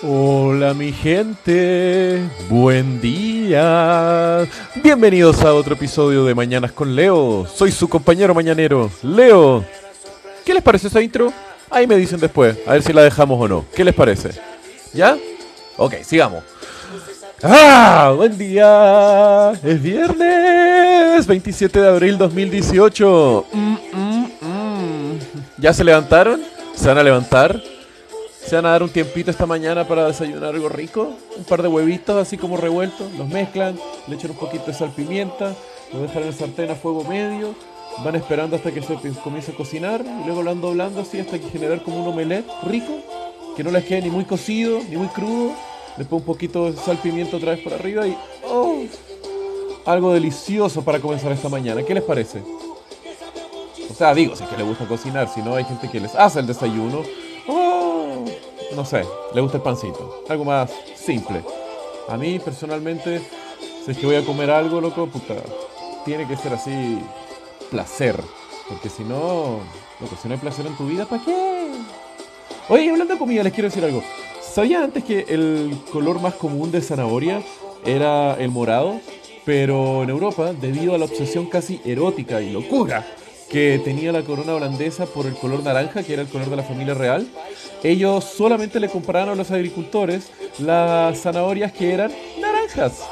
Hola mi gente, buen día. Bienvenidos a otro episodio de Mañanas con Leo. Soy su compañero mañanero, Leo. ¿Qué les parece esa intro? Ahí me dicen después, a ver si la dejamos o no. ¿Qué les parece? ¿Ya? Ok, sigamos. ¡Ah! ¡Buen día! Es viernes 27 de abril 2018. Mm, mm, mm. ¿Ya se levantaron? ¿Se van a levantar? ¿Se van a dar un tiempito esta mañana para desayunar algo rico? Un par de huevitos así como revueltos. Los mezclan, le echan un poquito de sal pimienta, lo dejan en el sartén a fuego medio. Van esperando hasta que se comience a cocinar y luego lo van doblando así hasta que generar como un omelette rico. Que no les quede ni muy cocido ni muy crudo Después un poquito de sal, pimiento otra vez por arriba y... ¡Oh! Algo delicioso para comenzar esta mañana. ¿Qué les parece? O sea, digo, si es que les gusta cocinar, si no hay gente que les hace el desayuno. No sé, le gusta el pancito. Algo más simple. A mí personalmente, si es que voy a comer algo, loco, puta, tiene que ser así placer. Porque si no, loco, si no hay placer en tu vida, ¿para qué? Oye, hablando de comida, les quiero decir algo. ¿Sabía antes que el color más común de zanahoria era el morado? Pero en Europa, debido a la obsesión casi erótica y locura que tenía la corona holandesa por el color naranja, que era el color de la familia real, ellos solamente le compraron a los agricultores las zanahorias que eran naranjas.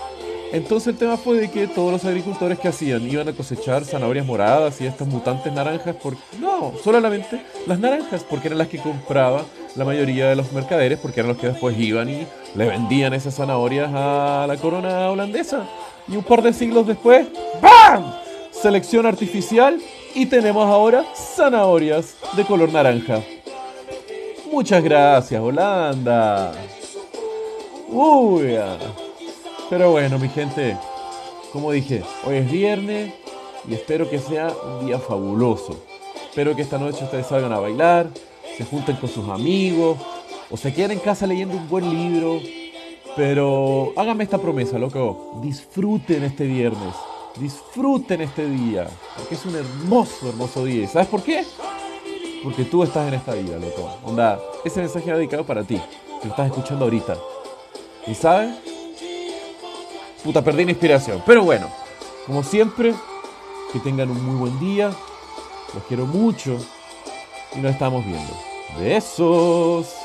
Entonces el tema fue de que todos los agricultores que hacían iban a cosechar zanahorias moradas y estas mutantes naranjas, por... no, solamente las naranjas, porque eran las que compraba la mayoría de los mercaderes, porque eran los que después iban y le vendían esas zanahorias a la corona holandesa. Y un par de siglos después, ¡bam! Selección artificial y tenemos ahora zanahorias de color naranja. Muchas gracias, Holanda. Uy, pero bueno, mi gente, como dije, hoy es viernes y espero que sea un día fabuloso. Espero que esta noche ustedes salgan a bailar, se junten con sus amigos o se queden en casa leyendo un buen libro. Pero háganme esta promesa, loco. Disfruten este viernes. Disfruten este día. Porque es un hermoso, hermoso día. ¿Y sabes por qué? Porque tú estás en esta vida, loco. Onda, ese mensaje dedicado para ti. Que lo estás escuchando ahorita. ¿Y sabes? Puta, perdí la inspiración. Pero bueno, como siempre, que tengan un muy buen día. Los quiero mucho. Y nos estamos viendo. Besos.